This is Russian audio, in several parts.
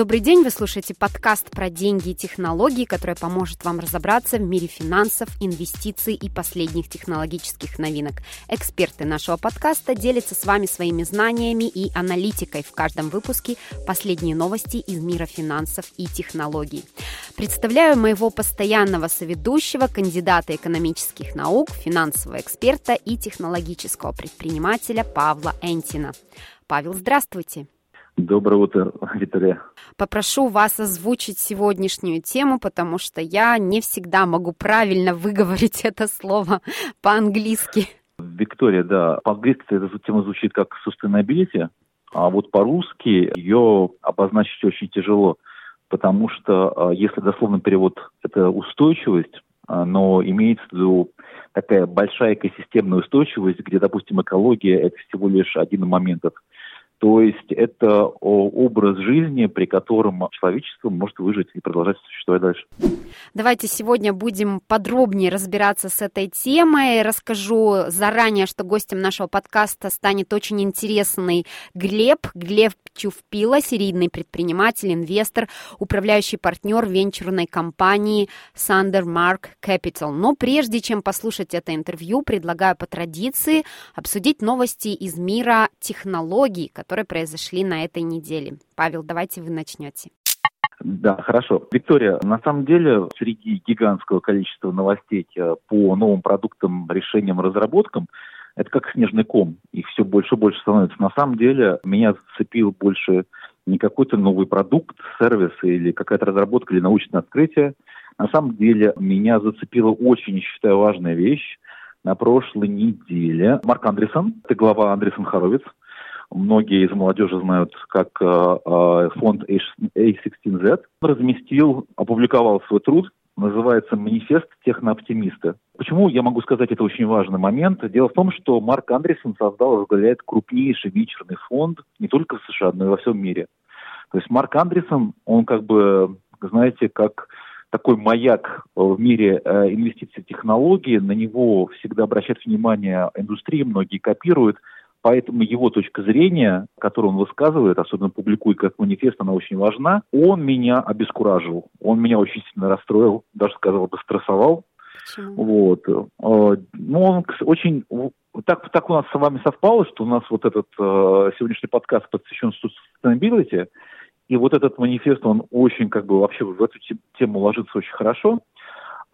Добрый день, вы слушаете подкаст про деньги и технологии, который поможет вам разобраться в мире финансов, инвестиций и последних технологических новинок. Эксперты нашего подкаста делятся с вами своими знаниями и аналитикой в каждом выпуске последние новости из мира финансов и технологий. Представляю моего постоянного соведущего, кандидата экономических наук, финансового эксперта и технологического предпринимателя Павла Энтина. Павел, здравствуйте. Доброе утро, Виктория. Попрошу вас озвучить сегодняшнюю тему, потому что я не всегда могу правильно выговорить это слово по-английски. Виктория, да, по-английски эта тема звучит как sustainability, а вот по-русски ее обозначить очень тяжело, потому что а, если дословный перевод это устойчивость, а, но имеется в виду такая большая экосистемная устойчивость, где, допустим, экология – это всего лишь один из моментов – то есть это образ жизни, при котором человечество может выжить и продолжать существовать дальше. Давайте сегодня будем подробнее разбираться с этой темой. Расскажу заранее, что гостем нашего подкаста станет очень интересный Глеб. Глеб Чувпила, серийный предприниматель, инвестор, управляющий партнер венчурной компании Sandermark Capital. Но прежде чем послушать это интервью, предлагаю по традиции обсудить новости из мира технологий, произошли на этой неделе. Павел, давайте вы начнете. Да, хорошо. Виктория, на самом деле среди гигантского количества новостей э, по новым продуктам, решениям, разработкам, это как снежный ком. Их все больше и больше становится. На самом деле меня зацепил больше не какой-то новый продукт, сервис или какая-то разработка или научное открытие. На самом деле меня зацепила очень, считаю, важная вещь. На прошлой неделе Марк Андерсон, это глава Андерсон Хоровиц, многие из молодежи знают как э, э, фонд A16Z, разместил, опубликовал свой труд, называется «Манифест технооптимиста». Почему я могу сказать это очень важный момент? Дело в том, что Марк Андерсон создал и возглавляет крупнейший вечерный фонд не только в США, но и во всем мире. То есть Марк Андерсон, он как бы, знаете, как такой маяк в мире э, инвестиций в технологии, на него всегда обращают внимание индустрии, многие копируют – Поэтому его точка зрения, которую он высказывает, особенно публикует как манифест, она очень важна. Он меня обескуражил, он меня очень сильно расстроил, даже сказал бы стрессовал. Почему? Вот. Э, ну, он очень так, так у нас с вами совпало, что у нас вот этот э, сегодняшний подкаст посвящен sustainability, и вот этот манифест, он очень как бы вообще в эту тему ложится очень хорошо.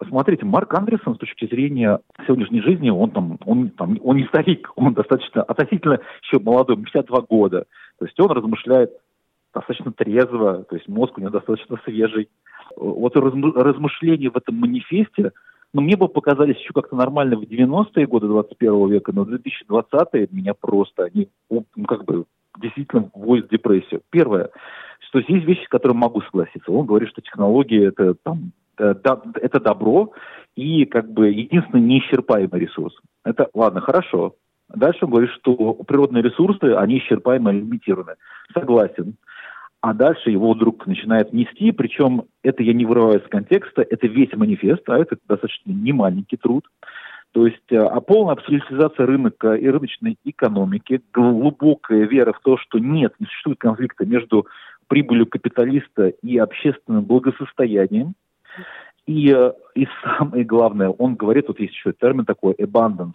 Смотрите, Марк Андерсон с точки зрения сегодняшней жизни, он там, он там, он не старик, он достаточно, относительно еще молодой, 52 года. То есть он размышляет достаточно трезво, то есть мозг у него достаточно свежий. Вот размышления в этом манифесте, ну, мне бы показались еще как-то нормально в 90-е годы 21 века, но 2020-е меня просто, они, ну, как бы, действительно вводят в депрессию. Первое, что здесь вещи, с которыми могу согласиться. Он говорит, что технологии это там это добро и как бы единственный неисчерпаемый ресурс. Это ладно, хорошо. Дальше он говорит, что природные ресурсы, они исчерпаемы лимитированы. Согласен. А дальше его вдруг начинает нести, причем это я не вырываю из контекста, это весь манифест, а это достаточно не маленький труд. То есть э, а полная абсолютизация рынка и рыночной экономики, глубокая вера в то, что нет, не существует конфликта между прибылью капиталиста и общественным благосостоянием – и, э, и самое главное, он говорит, вот есть еще термин такой, abundance.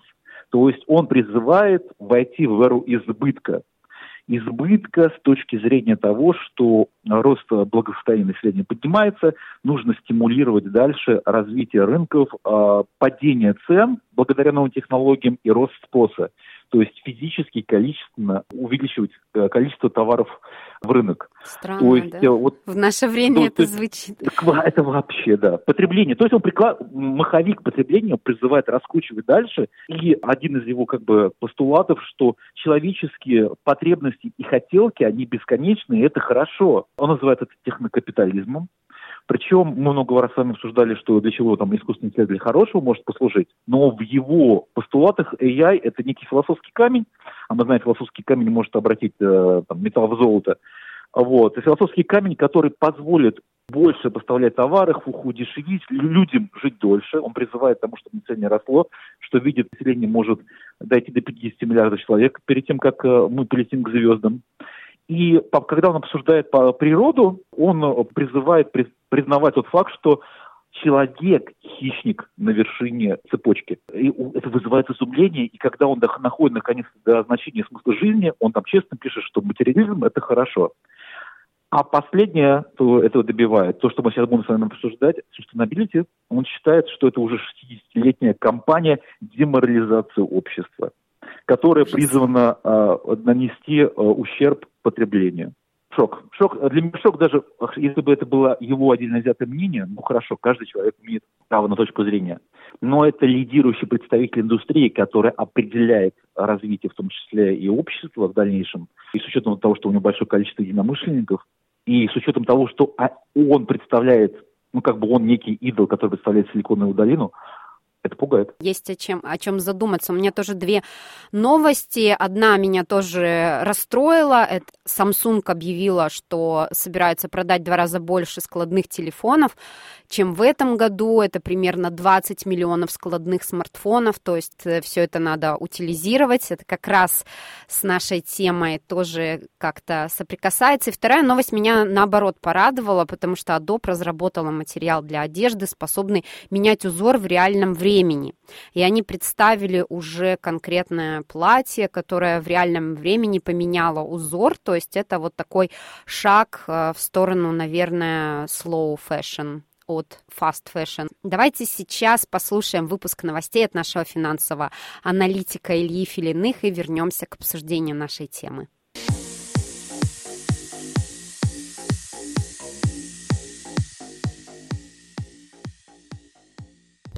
То есть он призывает войти в эру избытка. Избытка с точки зрения того, что рост благосостояния населения поднимается, нужно стимулировать дальше развитие рынков, а, падение цен благодаря новым технологиям и рост спроса то есть физически, количественно увеличивать э, количество товаров в рынок. Странно, то есть, да? Э, вот, в наше время то, это звучит. Это вообще, да. Потребление. То есть он приклад... маховик потребления призывает раскручивать дальше. И один из его как бы постулатов, что человеческие потребности и хотелки, они бесконечны, и это хорошо. Он называет это технокапитализмом. Причем мы много раз с вами обсуждали, что для чего там искусственный интеллект для хорошего может послужить, но в его постулатах AI это некий философский камень, а мы знаем, философский камень может обратить э, там, металл в золото. Вот. И философский камень, который позволит больше поставлять товары, удешевить, людям жить дольше. Он призывает к тому, чтобы население росло, что видит, население может дойти до 50 миллиардов человек перед тем, как э, мы полетим к звездам. И когда он обсуждает природу, он призывает признавать тот факт, что человек – хищник на вершине цепочки. И это вызывает изумление, и когда он находит наконец до значения смысла жизни, он там честно пишет, что материализм – это хорошо. А последнее, что этого добивает, то, что мы сейчас будем с вами обсуждать, sustainability, он считает, что это уже 60-летняя кампания деморализации общества, которая призвана э, нанести э, ущерб потреблению. Шок. Шок. Для меня шок даже, если бы это было его отдельно взятое мнение, ну хорошо, каждый человек имеет право на точку зрения. Но это лидирующий представитель индустрии, который определяет развитие, в том числе и общества в дальнейшем. И с учетом того, что у него большое количество единомышленников, и с учетом того, что а, он представляет, ну как бы он некий идол, который представляет Силиконовую долину, это пугает. Есть о чем, о чем задуматься. У меня тоже две новости. Одна меня тоже расстроила. Это Samsung объявила, что собирается продать два раза больше складных телефонов, чем в этом году. Это примерно 20 миллионов складных смартфонов. То есть э, все это надо утилизировать. Это как раз с нашей темой тоже как-то соприкасается. И вторая новость меня наоборот порадовала, потому что Adobe разработала материал для одежды, способный менять узор в реальном времени. И они представили уже конкретное платье, которое в реальном времени поменяло узор, то есть это вот такой шаг э, в сторону, наверное, slow fashion от fast fashion. Давайте сейчас послушаем выпуск новостей от нашего финансового аналитика Ильи Филиных и вернемся к обсуждению нашей темы.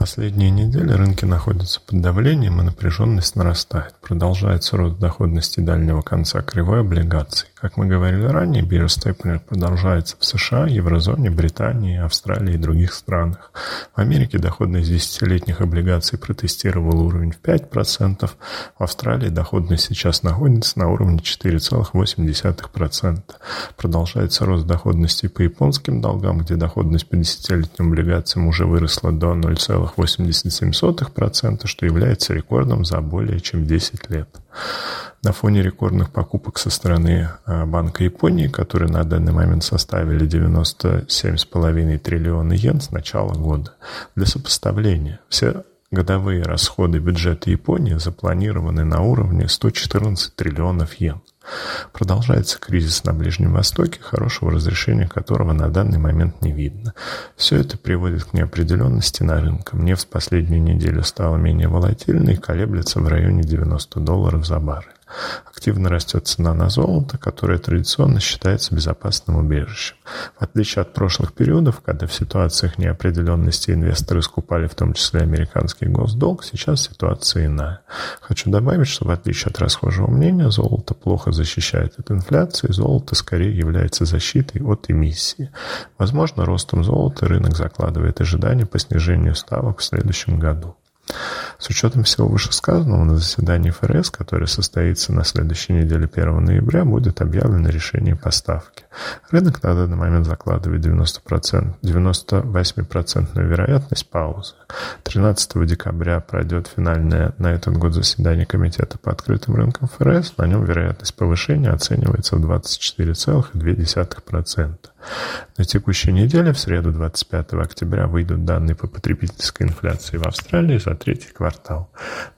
Последние недели рынки находятся под давлением и напряженность нарастает. Продолжается рост доходности дальнего конца кривой облигаций. Как мы говорили ранее, Степлер продолжается в США, Еврозоне, Британии, Австралии и других странах. В Америке доходность десятилетних облигаций протестировал уровень в 5%, в Австралии доходность сейчас находится на уровне 4,8%. Продолжается рост доходности по японским долгам, где доходность по десятилетним облигациям уже выросла до 0,87%, что является рекордом за более чем 10 лет. На фоне рекордных покупок со стороны а, Банка Японии, которые на данный момент составили 97,5 триллиона йен с начала года. Для сопоставления, все годовые расходы бюджета Японии запланированы на уровне 114 триллионов йен. Продолжается кризис на Ближнем Востоке, хорошего разрешения которого на данный момент не видно. Все это приводит к неопределенности на рынке. Нефть в последнюю неделю стала менее волатильной и колеблется в районе 90 долларов за баррель. Активно растет цена на золото, которое традиционно считается безопасным убежищем. В отличие от прошлых периодов, когда в ситуациях неопределенности инвесторы скупали в том числе американский госдолг, сейчас ситуация иная. Хочу добавить, что в отличие от расхожего мнения, золото плохо защищает от инфляции, золото скорее является защитой от эмиссии. Возможно, ростом золота рынок закладывает ожидания по снижению ставок в следующем году. С учетом всего вышесказанного, на заседании ФРС, которое состоится на следующей неделе 1 ноября, будет объявлено решение поставки. Рынок на данный момент закладывает 90%, 98% вероятность паузы. 13 декабря пройдет финальное на этот год заседание Комитета по открытым рынкам ФРС. На нем вероятность повышения оценивается в 24,2%. На текущей неделе, в среду 25 октября, выйдут данные по потребительской инфляции в Австралии за третий квартал.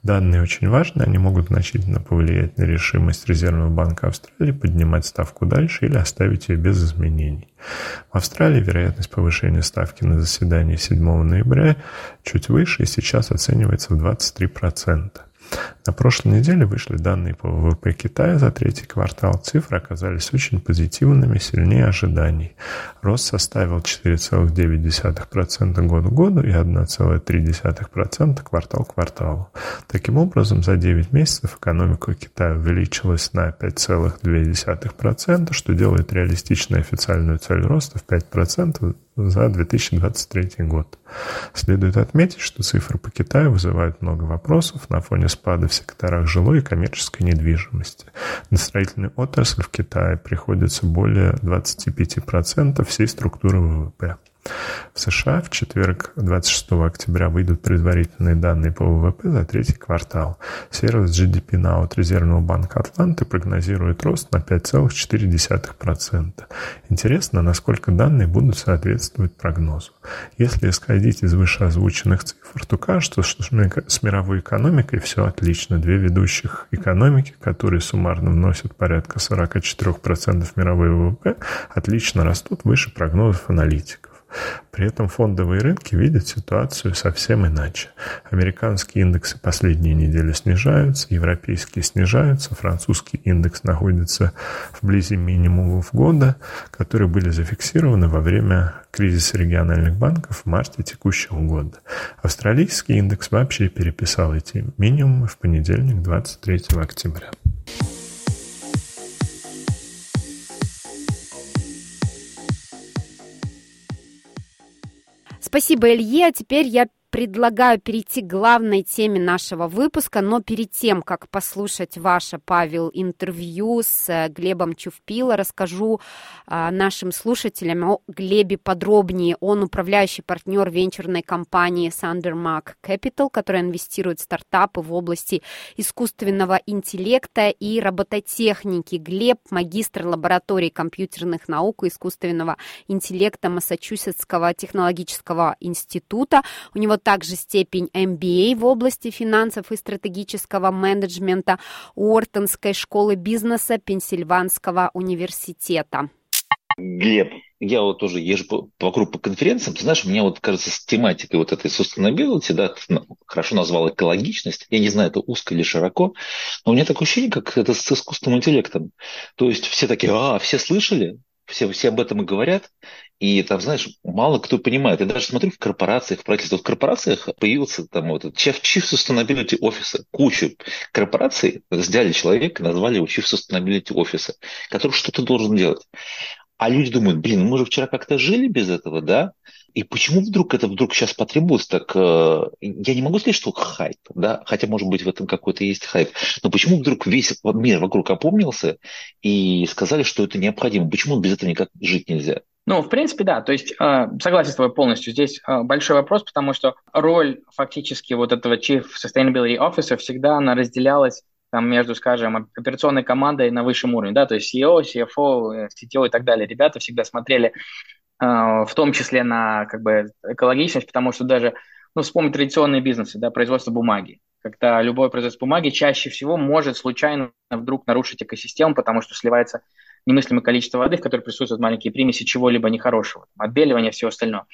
Данные очень важны, они могут значительно повлиять на решимость Резервного банка Австралии поднимать ставку дальше или оставить ее без изменений. В Австралии вероятность повышения ставки на заседании 7 ноября чуть выше и сейчас оценивается в 23%. На прошлой неделе вышли данные по ВВП Китая за третий квартал. Цифры оказались очень позитивными, сильнее ожиданий. Рост составил 4,9% год к году и 1,3% квартал к кварталу. Таким образом, за 9 месяцев экономика Китая увеличилась на 5,2%, что делает реалистичную официальную цель роста в 5% за 2023 год. Следует отметить, что цифры по Китаю вызывают много вопросов на фоне спада в секторах жилой и коммерческой недвижимости. На строительную отрасль в Китае приходится более 25% всей структуры ВВП. В США в четверг, 26 октября, выйдут предварительные данные по ВВП за третий квартал. Сервис GDP Now от Резервного банка Атланты прогнозирует рост на 5,4%. Интересно, насколько данные будут соответствовать прогнозу. Если исходить из вышеозвученных цифр, то кажется, что с мировой экономикой все отлично. Две ведущих экономики, которые суммарно вносят порядка 44% мировой ВВП, отлично растут выше прогнозов аналитиков. При этом фондовые рынки видят ситуацию совсем иначе. Американские индексы последние недели снижаются, европейские снижаются, французский индекс находится вблизи минимумов года, которые были зафиксированы во время кризиса региональных банков в марте текущего года. Австралийский индекс вообще переписал эти минимумы в понедельник, 23 октября. Спасибо, Илье. А теперь я предлагаю перейти к главной теме нашего выпуска, но перед тем, как послушать ваше, Павел, интервью с э, Глебом Чувпила, расскажу а, нашим слушателям о Глебе подробнее. Он управляющий партнер венчурной компании Sandermark Capital, которая инвестирует в стартапы в области искусственного интеллекта и робототехники. Глеб – магистр лаборатории компьютерных наук и искусственного интеллекта Массачусетского технологического института. У него также степень MBA в области финансов и стратегического менеджмента Уортонской школы бизнеса Пенсильванского университета. Глеб, я вот тоже езжу по, вокруг по конференциям, ты знаешь, меня вот, кажется, с тематикой вот этой sustainability, да, ты хорошо назвал экологичность, я не знаю, это узко или широко, но у меня такое ощущение, как это с искусственным интеллектом. То есть все такие, а, все слышали, все, все об этом и говорят, и там, знаешь, мало кто понимает. Я даже смотрю в корпорациях, в правительстве. В корпорациях появился там вот Chief, Chief Sustainability Officer. Кучу корпораций взяли человека, назвали его Chief Sustainability Officer, который что-то должен делать. А люди думают, блин, мы же вчера как-то жили без этого, да? И почему вдруг это вдруг сейчас потребуется так? Э, я не могу сказать, что хайп, да, хотя, может быть, в этом какой-то есть хайп. Но почему вдруг весь мир вокруг опомнился и сказали, что это необходимо? Почему без этого никак жить нельзя? Ну, в принципе, да. То есть э, согласен с тобой полностью. Здесь э, большой вопрос, потому что роль фактически вот этого Chief Sustainability Officer всегда она разделялась там между, скажем, операционной командой на высшем уровне, да, то есть CEO, CFO, CTO и так далее. Ребята всегда смотрели в том числе на как бы экологичность, потому что даже, ну, вспомнить традиционные бизнесы, да, производство бумаги. Когда любое производство бумаги чаще всего может случайно вдруг нарушить экосистему, потому что сливается немыслимое количество воды, в которой присутствуют маленькие примеси чего-либо нехорошего, отбеливания, всего остального.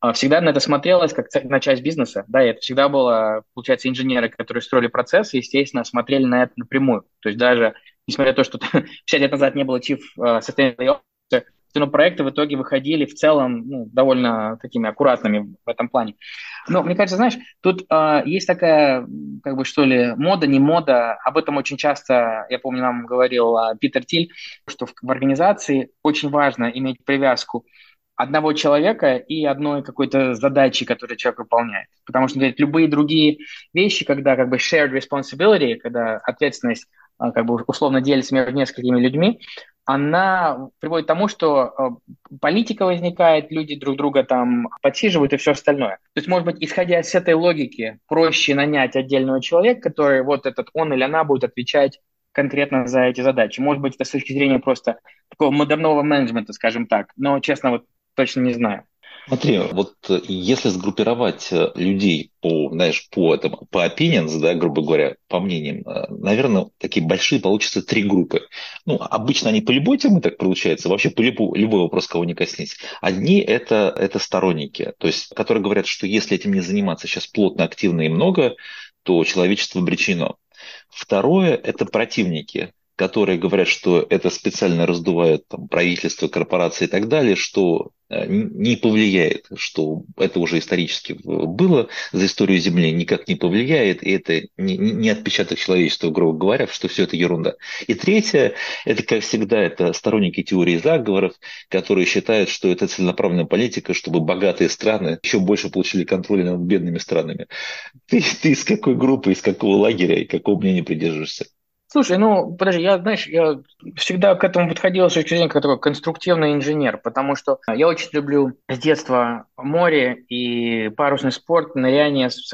А всегда на это смотрелось как на часть бизнеса, да, и это всегда было, получается, инженеры, которые строили процессы, естественно, смотрели на это напрямую. То есть даже, несмотря на то, что 50 лет назад не было Chief Sustainability но проекты в итоге выходили в целом ну, довольно такими аккуратными в этом плане. Но мне кажется, знаешь, тут э, есть такая, как бы что ли, мода, не мода. Об этом очень часто, я помню, нам говорил э, Питер Тиль, что в, в организации очень важно иметь привязку одного человека и одной какой-то задачи, которую человек выполняет. Потому что говорит, любые другие вещи, когда как бы shared responsibility, когда ответственность как бы условно делится между несколькими людьми, она приводит к тому, что э, политика возникает, люди друг друга там подсиживают и все остальное. То есть, может быть, исходя с этой логики, проще нанять отдельного человека, который вот этот он или она будет отвечать конкретно за эти задачи. Может быть, это с точки зрения просто такого модерного менеджмента, скажем так. Но, честно, вот точно не знаю. Смотри, вот э, если сгруппировать э, людей по, знаешь, по этому, по opinions, да, грубо говоря, по мнениям, э, наверное, такие большие получатся три группы. Ну, обычно они по любой теме так получается, вообще по любой, любой вопрос, кого не коснись. Одни это, это сторонники, то есть, которые говорят, что если этим не заниматься сейчас плотно, активно и много, то человечество обречено. Второе – это противники, которые говорят, что это специально раздувает там, правительство, корпорации и так далее, что э, не повлияет, что это уже исторически было за историю Земли, никак не повлияет, и это не, не отпечаток человечества, грубо говоря, что все это ерунда. И третье, это, как всегда, это сторонники теории заговоров, которые считают, что это целенаправленная политика, чтобы богатые страны еще больше получили контроль над бедными странами. Ты, ты из какой группы, из какого лагеря и какого мнения придерживаешься? Слушай, ну, подожди, я, знаешь, я всегда к этому подходил с точки зрения как такой конструктивный инженер, потому что я очень люблю с детства море и парусный спорт, ныряние с.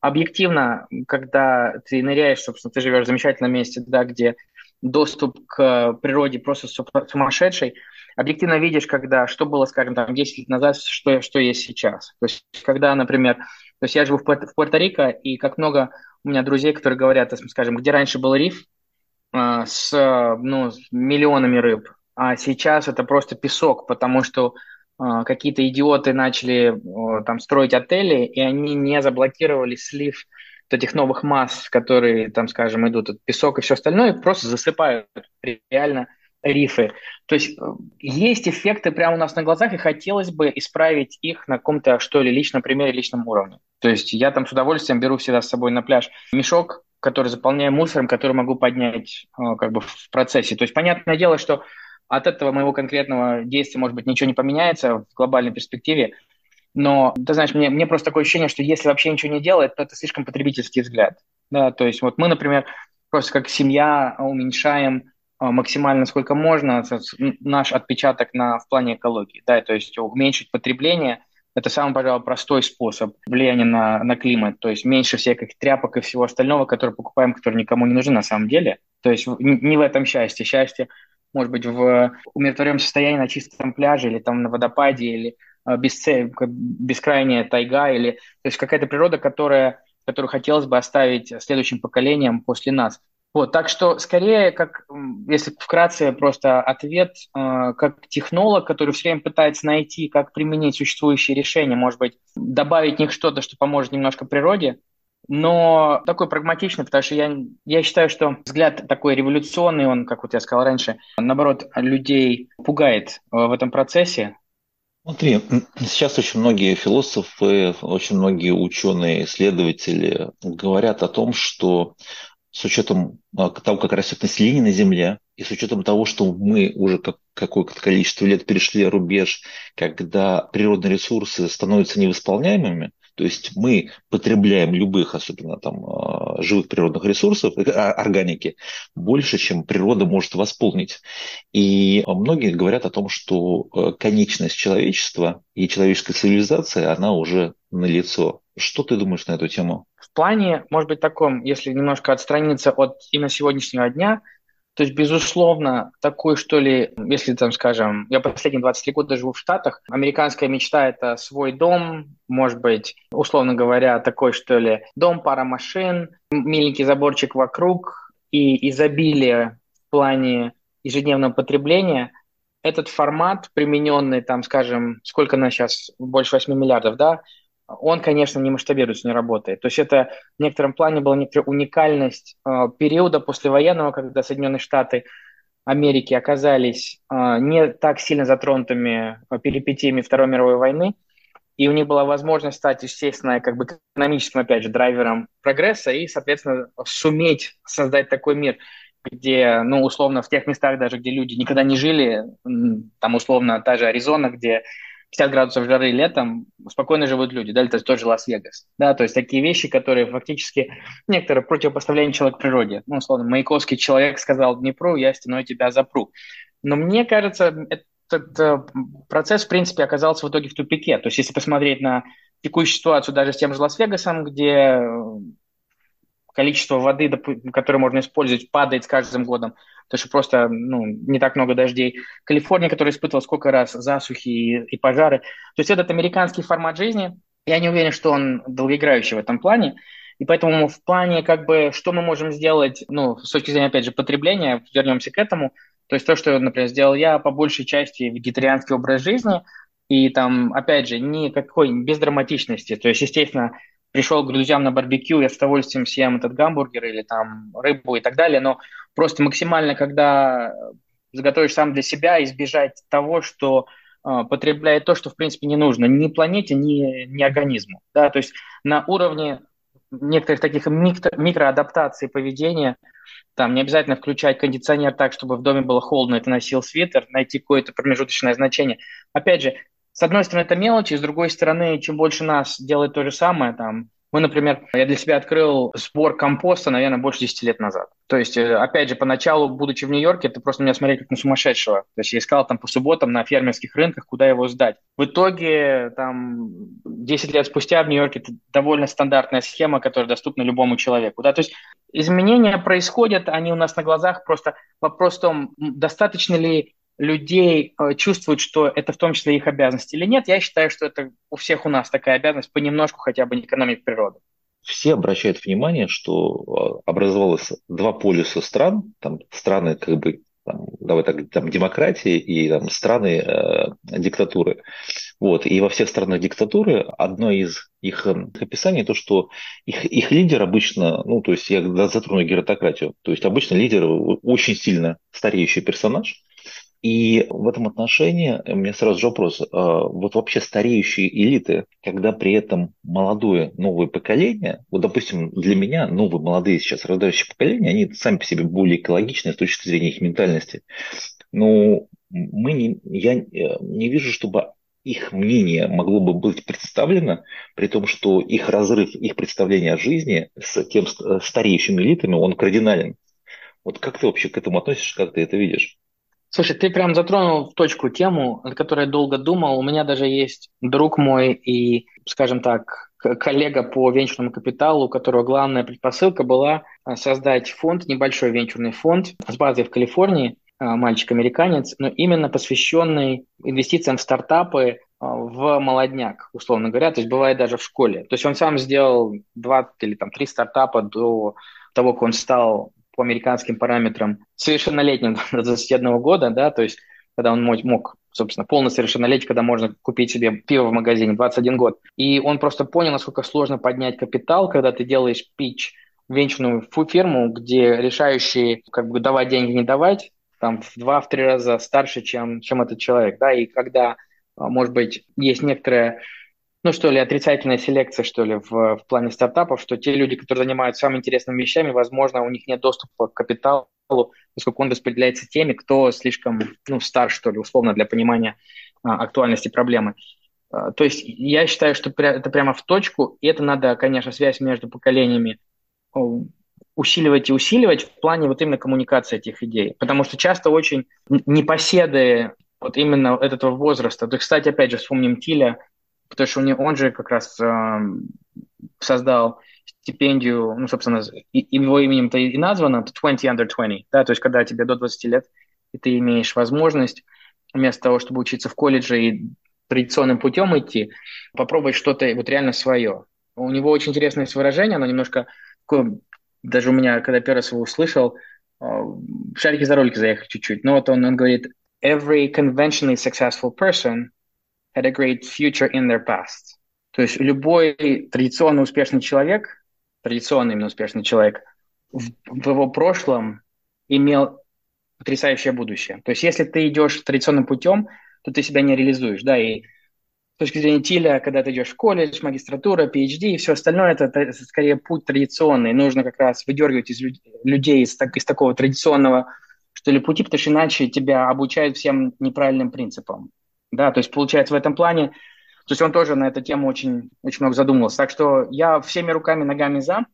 Объективно, когда ты ныряешь, собственно, ты живешь в замечательном месте, да, где доступ к природе просто сумасшедший, объективно видишь, когда, что было, скажем, там 10 лет назад, что, что есть сейчас. То есть, когда, например, то есть я живу в, в Пуэрто-Рико, и как много у меня друзей, которые говорят, скажем, где раньше был риф э, с, ну, миллионами рыб, а сейчас это просто песок, потому что э, какие-то идиоты начали там строить отели, и они не заблокировали слив этих новых масс, которые там, скажем, идут, от песок и все остальное, просто засыпают. Реально рифы. То есть есть эффекты прямо у нас на глазах, и хотелось бы исправить их на каком-то, что ли, личном примере, личном уровне. То есть я там с удовольствием беру всегда с собой на пляж мешок, который заполняю мусором, который могу поднять э, как бы в процессе. То есть понятное дело, что от этого моего конкретного действия, может быть, ничего не поменяется в глобальной перспективе, но, ты знаешь, мне, мне просто такое ощущение, что если вообще ничего не делать, то это слишком потребительский взгляд. Да, то есть вот мы, например, просто как семья уменьшаем э, максимально сколько можно наш отпечаток на, в плане экологии, да, то есть уменьшить потребление – это самый, пожалуй, простой способ влияния на, на климат. То есть меньше всяких тряпок и всего остального, которые покупаем, которые никому не нужны на самом деле. То есть не в этом счастье. Счастье может быть в умиротворенном состоянии на чистом пляже или там на водопаде, или э, бесце... бескрайняя тайга, или то есть какая-то природа, которая, которую хотелось бы оставить следующим поколениям после нас. Вот, так что скорее, как, если вкратце просто ответ, э, как технолог, который все время пытается найти, как применить существующие решения, может быть, добавить в них что-то, что поможет немножко природе, но такой прагматичный, потому что я, я считаю, что взгляд такой революционный, он, как вот я сказал раньше, наоборот, людей пугает э, в этом процессе. Смотри, сейчас очень многие философы, очень многие ученые, исследователи говорят о том, что с учетом а, того, как растет население на Земле, и с учетом того, что мы уже как, какое-то количество лет перешли рубеж, когда природные ресурсы становятся невосполняемыми, то есть мы потребляем любых, особенно там а, живых природных ресурсов, э, а, органики, больше, чем природа может восполнить. И многие говорят о том, что э, конечность человечества и человеческой цивилизации, она уже налицо. Что ты думаешь на эту тему? В плане, может быть, таком, если немножко отстраниться от именно сегодняшнего дня, то есть, безусловно, такой, что ли, если там, скажем, я последние 23 года живу в Штатах, американская мечта – это свой дом, может быть, условно говоря, такой, что ли, дом, пара машин, миленький заборчик вокруг и изобилие в плане ежедневного потребления – этот формат, примененный там, скажем, сколько на сейчас, больше 8 миллиардов, да, он, конечно, не масштабируется, не работает. То есть это в некотором плане была некоторая уникальность э, периода послевоенного, когда Соединенные Штаты Америки оказались э, не так сильно затронутыми э, перипетиями Второй мировой войны, и у них была возможность стать, естественно, как бы экономическим, опять же, драйвером прогресса и, соответственно, суметь создать такой мир, где, ну, условно, в тех местах даже, где люди никогда не жили, там, условно, та же Аризона, где 50 градусов жары летом спокойно живут люди, да, это тот Лас-Вегас, да, то есть такие вещи, которые фактически некоторые противопоставление человек природе. Ну, условно, Маяковский человек сказал Днепру, я стеной тебя запру. Но мне кажется, этот э, процесс, в принципе, оказался в итоге в тупике. То есть если посмотреть на текущую ситуацию даже с тем же Лас-Вегасом, где количество воды, которое можно использовать, падает с каждым годом, потому что просто ну, не так много дождей. Калифорния, которая испытывала сколько раз засухи и, и пожары. То есть этот американский формат жизни, я не уверен, что он долгоиграющий в этом плане. И поэтому в плане, как бы, что мы можем сделать, ну, с точки зрения, опять же, потребления, вернемся к этому, то есть то, что, например, сделал я, по большей части вегетарианский образ жизни, и там, опять же, никакой, без драматичности. То есть, естественно, пришел к друзьям на барбекю, я с удовольствием съем этот гамбургер или там рыбу и так далее, но просто максимально, когда заготовишь сам для себя, избежать того, что э, потребляет то, что в принципе не нужно ни планете, ни, ни организму. Да? То есть на уровне некоторых таких микро, микроадаптаций поведения, там не обязательно включать кондиционер так, чтобы в доме было холодно, и ты носил свитер, найти какое-то промежуточное значение. Опять же, с одной стороны, это мелочи, с другой стороны, чем больше нас делает то же самое, там, мы, например, я для себя открыл сбор компоста, наверное, больше 10 лет назад. То есть, э, опять же, поначалу, будучи в Нью-Йорке, ты просто меня смотрел как на сумасшедшего. То есть я искал там по субботам на фермерских рынках, куда его сдать. В итоге, там, 10 лет спустя в Нью-Йорке это довольно стандартная схема, которая доступна любому человеку. Да? То есть изменения происходят, они у нас на глазах. Просто вопрос в том, достаточно ли людей э, чувствуют, что это в том числе их обязанность или нет, я считаю, что это у всех у нас такая обязанность понемножку хотя бы не экономить природу. Все обращают внимание, что э, образовалось два полюса стран, там страны как бы там, давай так, там демократии и там, страны э, диктатуры. Вот. И во всех странах диктатуры одно из их описаний то, что их, их лидер обычно, ну, то есть я затрону гератократию, то есть обычно лидер очень сильно стареющий персонаж, и в этом отношении у меня сразу же вопрос. А, вот вообще стареющие элиты, когда при этом молодое новое поколение, вот, допустим, для меня новые молодые сейчас рождающие поколения, они сами по себе более экологичны с точки зрения их ментальности. Но мы не, я э, не вижу, чтобы их мнение могло бы быть представлено, при том, что их разрыв, их представление о жизни с тем стареющими элитами, он кардинален. Вот как ты вообще к этому относишься, как ты это видишь? Слушай, ты прям затронул в точку тему, о которой я долго думал. У меня даже есть друг мой и, скажем так, коллега по венчурному капиталу, у которого главная предпосылка была а, создать фонд, небольшой венчурный фонд с базой в Калифорнии, а, мальчик-американец, но именно посвященный инвестициям в стартапы а, в молодняк, условно говоря, то есть бывает даже в школе. То есть он сам сделал два или там три стартапа до того, как он стал по американским параметрам совершеннолетним до 21 года, да, то есть когда он мог, собственно, полное совершеннолетие, когда можно купить себе пиво в магазине, 21 год. И он просто понял, насколько сложно поднять капитал, когда ты делаешь пич венчурную фирму, где решающие, как бы, давать деньги, не давать, там в два-три раза старше, чем, чем этот человек, да, и когда, а, может быть, есть некоторая ну что ли, отрицательная селекция, что ли, в, в плане стартапов, что те люди, которые занимаются самыми интересными вещами, возможно, у них нет доступа к капиталу, поскольку он распределяется теми, кто слишком, ну, стар, что ли, условно, для понимания а, актуальности проблемы. А, то есть я считаю, что это прямо в точку, и это надо, конечно, связь между поколениями усиливать и усиливать в плане вот именно коммуникации этих идей. Потому что часто очень непоседы вот именно этого возраста. То, кстати, опять же, вспомним Тиля, потому что он же как раз э, создал стипендию, ну, собственно, его именем-то и названо, 20 under 20, да, то есть когда тебе до 20 лет, и ты имеешь возможность вместо того, чтобы учиться в колледже и традиционным путем идти, попробовать что-то вот реально свое. У него очень интересное выражение, оно немножко даже у меня, когда первый раз его услышал, э, шарики за ролики заехали чуть-чуть, но вот он, он говорит, every conventionally successful person had a great future in their past. То есть любой традиционно успешный человек, традиционно именно успешный человек, в, в его прошлом имел потрясающее будущее. То есть если ты идешь традиционным путем, то ты себя не реализуешь, да, и с точки зрения Тиля, когда ты идешь в колледж, магистратура, PhD и все остальное, это, это скорее путь традиционный. Нужно как раз выдергивать из людей из, так, из такого традиционного, что ли, пути, потому что иначе тебя обучают всем неправильным принципам. Да, то есть получается в этом плане, то есть он тоже на эту тему очень, очень много задумывался. Так что я всеми руками, ногами за.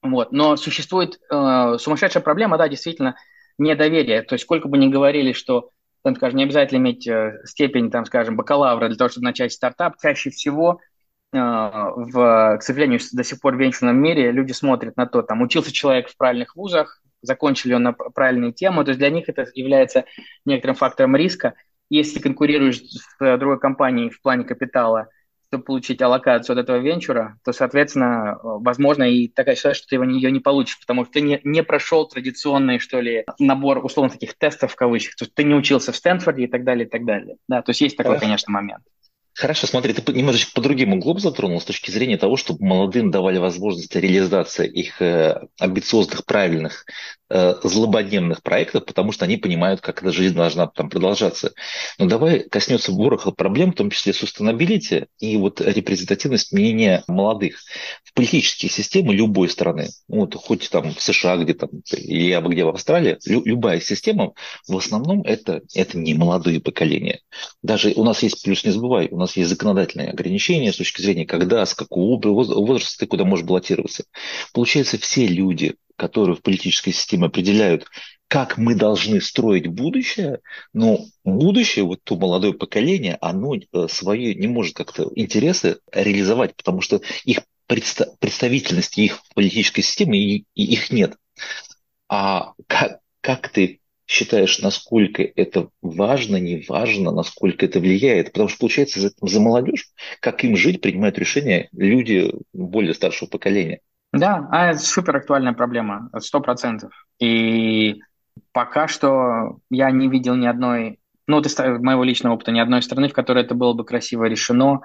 Вот. Но существует э, сумасшедшая проблема, да, действительно, недоверие. То есть сколько бы ни говорили, что там, скажем, не обязательно иметь э, степень, там, скажем, бакалавра для того, чтобы начать стартап, чаще всего э, в, к сожалению, до сих пор в венчурном мире люди смотрят на то, там, учился человек в правильных вузах, закончили он на правильные темы, то есть для них это является некоторым фактором риска если конкурируешь с э, другой компанией в плане капитала, чтобы получить аллокацию от этого венчура, то, соответственно, возможно и такая ситуация, что ты его, ее не получишь, потому что ты не, не прошел традиционный, что ли, набор, условно, таких тестов в кавычках. То есть ты не учился в Стэнфорде и так далее, и так далее. Да, то есть есть такой, конечно, момент. Хорошо, смотри, ты немножечко по другим углом затронул с точки зрения того, чтобы молодым давали возможность реализации их э, амбициозных, правильных, э, злободневных проектов, потому что они понимают, как эта жизнь должна там продолжаться. Но давай коснется вороха проблем, в том числе sustainability и вот репрезентативность мнения молодых. В политические системы любой страны, ну, вот, хоть там в США, где там, или где в Австралии, лю- любая система, в основном это, это не молодые поколения. Даже у нас есть, плюс не забывай, у нас есть законодательные ограничения с точки зрения, когда, с какого возраста ты куда можешь баллотироваться. Получается, все люди, которые в политической системе определяют, как мы должны строить будущее, но будущее, вот то молодое поколение, оно э, свои не может как-то интересы реализовать, потому что их представительности их политической системы и их нет. А как, как ты считаешь, насколько это важно, не важно, насколько это влияет? Потому что, получается, за, за молодежь, как им жить, принимают решения люди более старшего поколения. Да, а это супер актуальная проблема, сто процентов. И пока что я не видел ни одной, ну, вот из моего личного опыта, ни одной страны, в которой это было бы красиво решено,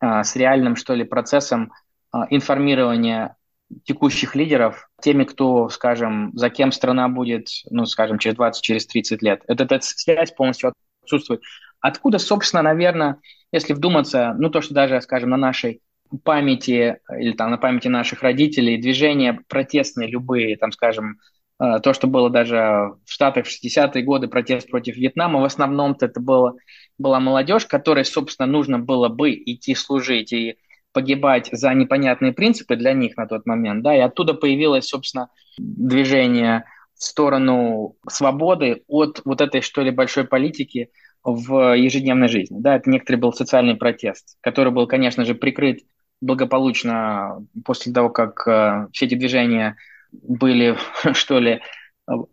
а, с реальным, что ли, процессом а, информирования текущих лидеров теми, кто, скажем, за кем страна будет, ну, скажем, через 20, через 30 лет. Эта, эта связь полностью отсутствует. Откуда, собственно, наверное, если вдуматься, ну, то, что даже, скажем, на нашей памяти или там на памяти наших родителей движения протестные любые, там, скажем, э, то, что было даже в Штатах в 60-е годы, протест против Вьетнама, в основном-то это было, была молодежь, которой, собственно, нужно было бы идти служить и погибать за непонятные принципы для них на тот момент, да, и оттуда появилось, собственно, движение в сторону свободы от вот этой, что ли, большой политики в ежедневной жизни, да, это некоторый был социальный протест, который был, конечно же, прикрыт благополучно после того, как э, все эти движения были, что ли,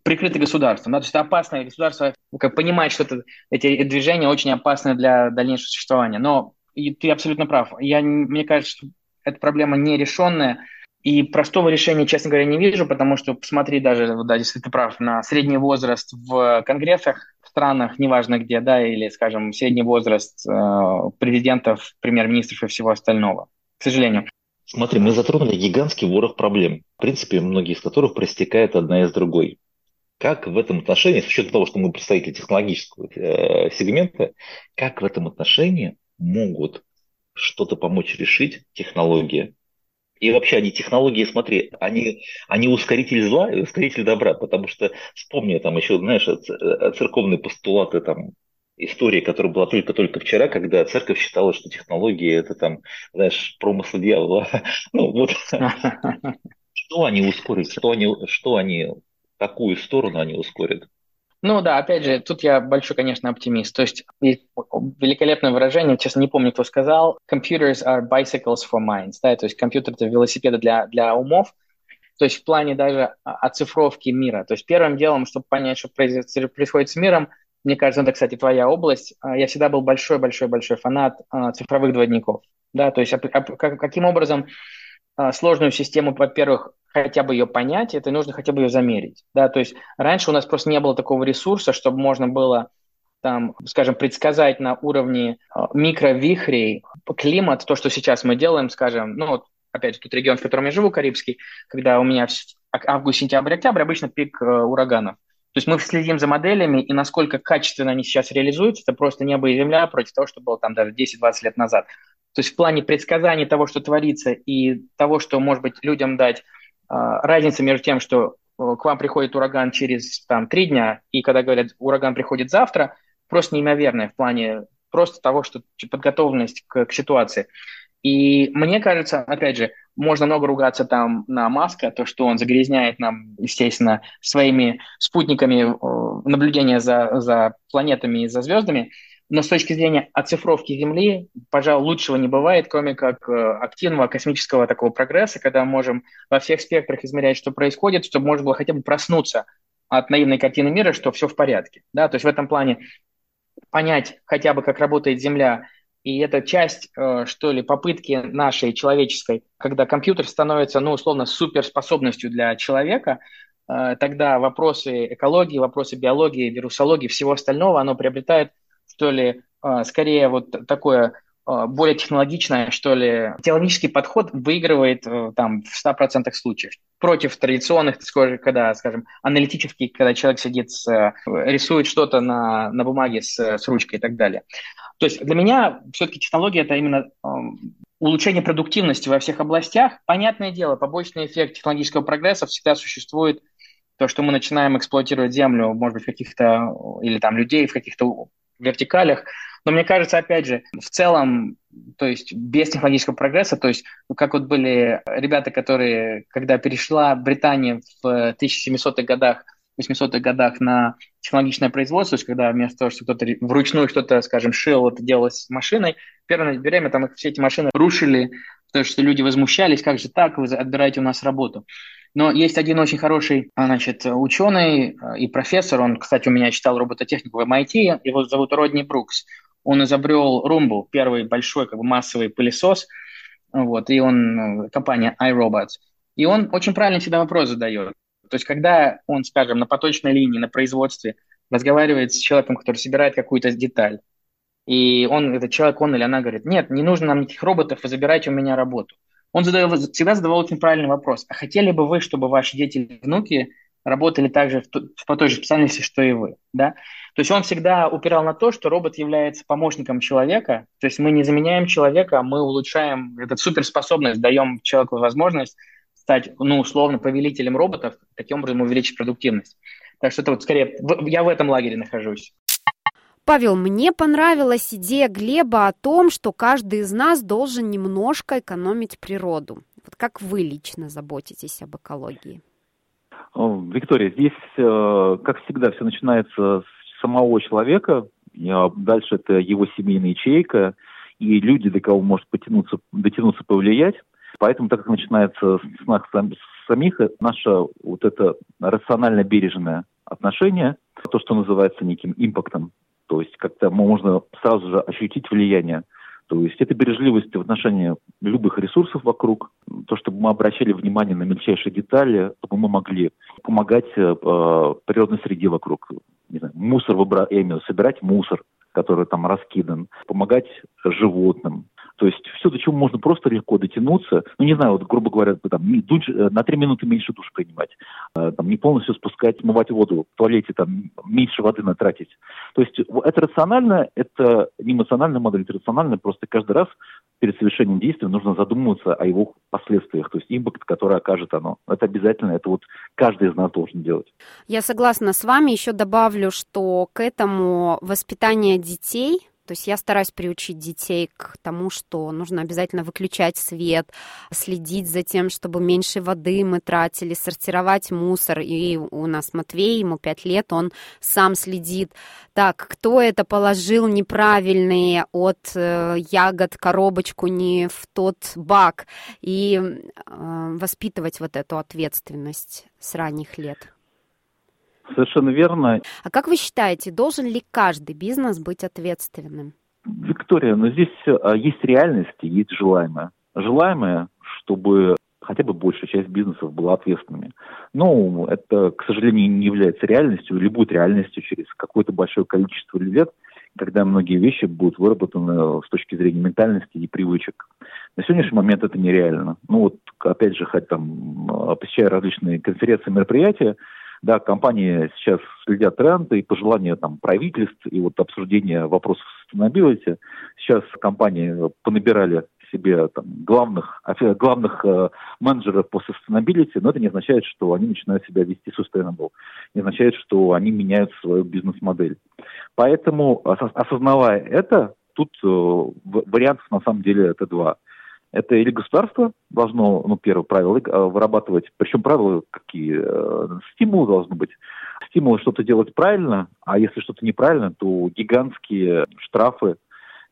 прикрыты государством. Да? То есть это опасное государство, как понимает, что это, эти движения очень опасны для дальнейшего существования. Но и ты абсолютно прав. Я, мне кажется, что эта проблема нерешенная, и простого решения, честно говоря, не вижу, потому что посмотри даже, да, если ты прав, на средний возраст в конгрессах, в странах, неважно где, да, или, скажем, средний возраст э, президентов, премьер-министров и всего остального, к сожалению. Смотри, мы затронули гигантский ворох проблем, в принципе, многие из которых проистекают одна из другой. Как в этом отношении, с учетом того, что мы представители технологического э, сегмента, как в этом отношении могут что-то помочь решить технологии. И вообще они технологии, смотри, они, они ускоритель зла и ускоритель добра, потому что вспомни там еще, знаешь, церковные постулаты там истории, которая была только-только вчера, когда церковь считала, что технологии это там, знаешь, промысл дьявола. Ну вот, что они ускорят, что они, что они, какую сторону они ускорят? Ну да, опять же, тут я большой, конечно, оптимист. То есть великолепное выражение, честно, не помню, кто сказал, computers are bicycles for minds, да, то есть компьютер – это велосипеды для, для умов, то есть в плане даже оцифровки мира. То есть первым делом, чтобы понять, что происходит с миром, мне кажется, это, кстати, твоя область, а, я всегда был большой-большой-большой фанат а, цифровых двойников. Да, то есть каким образом а, сложную систему, во-первых, хотя бы ее понять, это нужно хотя бы ее замерить. Да? То есть раньше у нас просто не было такого ресурса, чтобы можно было там, скажем, предсказать на уровне а, микровихрей климат, то, что сейчас мы делаем, скажем, ну вот, опять же, тот регион, в котором я живу, Карибский, когда у меня август, сентябрь, октябрь обычно пик э, ураганов. То есть мы следим за моделями, и насколько качественно они сейчас реализуются, это просто небо и земля против того, что было там даже 10-20 лет назад. То есть в плане предсказания того, что творится, и того, что, может быть, людям дать а, разница между тем, что э, к вам приходит ураган через там, три дня, и когда говорят, ураган приходит завтра, просто неимоверная в плане просто того, что подготовленность к, к ситуации. И мне кажется, опять же, можно много ругаться там на Маска, то, что он загрязняет нам, естественно, своими спутниками э, наблюдения за, за планетами и за звездами, но с точки зрения оцифровки Земли, пожалуй, лучшего не бывает, кроме как э, активного космического такого прогресса, когда мы можем во всех спектрах измерять, что происходит, чтобы можно было хотя бы проснуться от наивной картины мира, что все в порядке. Да? То есть в этом плане понять хотя бы, как работает Земля, и это часть, э, что ли, попытки нашей человеческой, когда компьютер становится, ну, условно, суперспособностью для человека, э, тогда вопросы экологии, вопросы биологии, вирусологии, всего остального, оно приобретает что ли, а, скорее вот такое э, более технологичная, что ли, технологический подход выигрывает э, там в 100% случаев против традиционных, когда, скажем, аналитический, когда человек сидит, с, рисует что-то на, на бумаге с, с ручкой и так далее. То есть для меня все-таки технология – это именно улучшение продуктивности во всех областях. Понятное дело, побочный эффект технологического прогресса всегда существует то, что мы начинаем эксплуатировать землю, может быть, каких-то, или там людей в каких-то вертикалях. Но мне кажется, опять же, в целом, то есть без технологического прогресса, то есть как вот были ребята, которые, когда перешла Британия в 1700-х годах 80-х годах на технологичное производство, то есть когда вместо того, что кто-то вручную что-то, скажем, шил, это делалось машиной, первое время там все эти машины рушили, потому что люди возмущались, как же так, вы отбираете у нас работу. Но есть один очень хороший значит, ученый э, и профессор, он, кстати, у меня читал робототехнику в MIT, его зовут Родни Брукс. Он изобрел Rumble, первый большой как бы массовый пылесос, вот, и он, э, компания iRobots. И он очень правильно всегда вопрос задает. То есть, когда он, скажем, на поточной линии, на производстве разговаривает с человеком, который собирает какую-то деталь, и он, этот человек, он или она говорит, нет, не нужно нам никаких роботов, вы забирайте у меня работу. Он задавал, всегда задавал очень правильный вопрос. А хотели бы вы, чтобы ваши дети и внуки работали также в, по той же специальности, что и вы? Да? То есть он всегда упирал на то, что робот является помощником человека. То есть мы не заменяем человека, мы улучшаем эту суперспособность, даем человеку возможность стать, ну, условно, повелителем роботов, таким образом увеличить продуктивность. Так что это вот скорее, я в этом лагере нахожусь. Павел, мне понравилась идея Глеба о том, что каждый из нас должен немножко экономить природу. Вот как вы лично заботитесь об экологии? Виктория, здесь, э, как всегда, все начинается с самого человека, дальше это его семейная ячейка, и люди, до кого может потянуться, дотянуться, повлиять. Поэтому, так как начинается с нас самих, наше вот это рационально бережное отношение, то, что называется неким импактом, то есть как-то можно сразу же ощутить влияние. То есть это бережливость в отношении любых ресурсов вокруг, то, чтобы мы обращали внимание на мельчайшие детали, чтобы мы могли помогать э, природной среде вокруг. Не знаю, мусор выбрать, я имею в виду, собирать мусор, который там раскидан, помогать животным, то есть все, до чего можно просто легко дотянуться. Ну, не знаю, вот, грубо говоря, там, душ, э, на три минуты меньше душ принимать. Э, там, не полностью спускать, смывать воду в туалете, там, меньше воды натратить. То есть это рационально, это не эмоциональная модель, это рационально. Просто каждый раз перед совершением действия нужно задумываться о его последствиях, то есть импакт, который окажет оно. Это обязательно, это вот каждый из нас должен делать. Я согласна с вами. Еще добавлю, что к этому воспитание детей – то есть я стараюсь приучить детей к тому, что нужно обязательно выключать свет, следить за тем, чтобы меньше воды мы тратили, сортировать мусор. И у нас Матвей, ему пять лет, он сам следит. Так, кто это положил неправильные от э, ягод коробочку не в тот бак. И э, воспитывать вот эту ответственность с ранних лет. Совершенно верно. А как вы считаете, должен ли каждый бизнес быть ответственным? Виктория, но здесь а, есть реальность и есть желаемое. Желаемое, чтобы хотя бы большая часть бизнесов была ответственными. Но это, к сожалению, не является реальностью или будет реальностью через какое-то большое количество лет, когда многие вещи будут выработаны с точки зрения ментальности и привычек. На сегодняшний момент это нереально. Ну вот, опять же, хоть там, посещая различные конференции, мероприятия, да, компании сейчас следят тренды и пожелания там, правительств и вот обсуждение вопросов sustainability. Сейчас компании понабирали себе там, главных, главных э, менеджеров по sustainability, но это не означает, что они начинают себя вести sustainable. Не означает, что они меняют свою бизнес-модель. Поэтому, осознавая это, тут э, вариантов на самом деле это два – это или государство должно, ну, первое правило, э, вырабатывать, причем правила какие, э, стимулы должны быть. Стимулы что-то делать правильно, а если что-то неправильно, то гигантские штрафы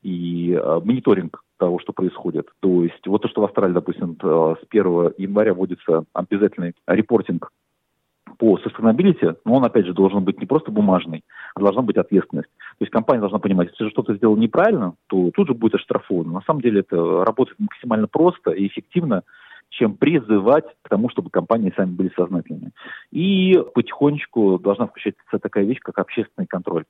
и э, мониторинг того, что происходит. То есть вот то, что в Австралии, допустим, с 1 января вводится обязательный репортинг по sustainability, но он, опять же, должен быть не просто бумажный, а должна быть ответственность. То есть компания должна понимать, если что-то сделал неправильно, то тут же будет оштрафовано. На самом деле это работает максимально просто и эффективно, чем призывать к тому, чтобы компании сами были сознательными. И потихонечку должна включаться такая вещь, как общественный контроль.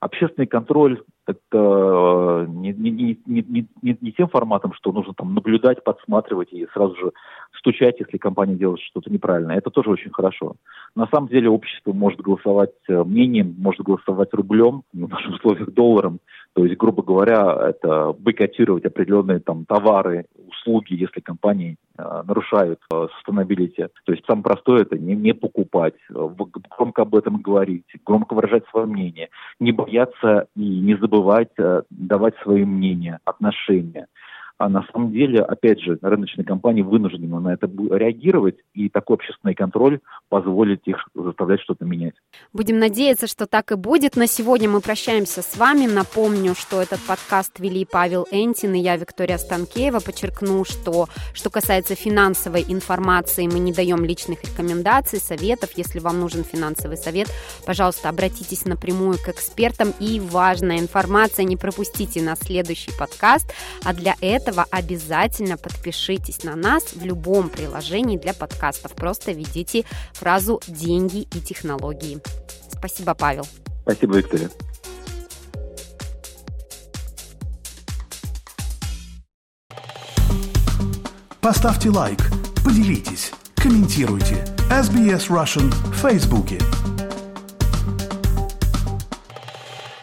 Общественный контроль – это не, не, не, не, не, тем форматом, что нужно там наблюдать, подсматривать и сразу же стучать, если компания делает что-то неправильно. Это тоже очень хорошо. На самом деле общество может голосовать мнением, может голосовать рублем, в наших условиях долларом. То есть, грубо говоря, это бойкотировать определенные там товары, услуги, если компании э, нарушают э. То есть самое простое это не, не покупать, э, громко об этом говорить, громко выражать свое мнение, не бояться и не забывать э, давать свои мнения, отношения. А на самом деле, опять же, рыночные компании вынуждены на это реагировать, и такой общественный контроль позволит их заставлять что-то менять. Будем надеяться, что так и будет. На сегодня мы прощаемся с вами. Напомню, что этот подкаст вели Павел Энтин и я, Виктория Станкеева. Подчеркну, что что касается финансовой информации, мы не даем личных рекомендаций, советов. Если вам нужен финансовый совет, пожалуйста, обратитесь напрямую к экспертам. И важная информация, не пропустите на следующий подкаст. А для этого этого обязательно подпишитесь на нас в любом приложении для подкастов. Просто введите фразу «деньги и технологии». Спасибо, Павел. Спасибо, Виктория. Поставьте лайк, поделитесь, комментируйте. SBS Russian в Фейсбуке.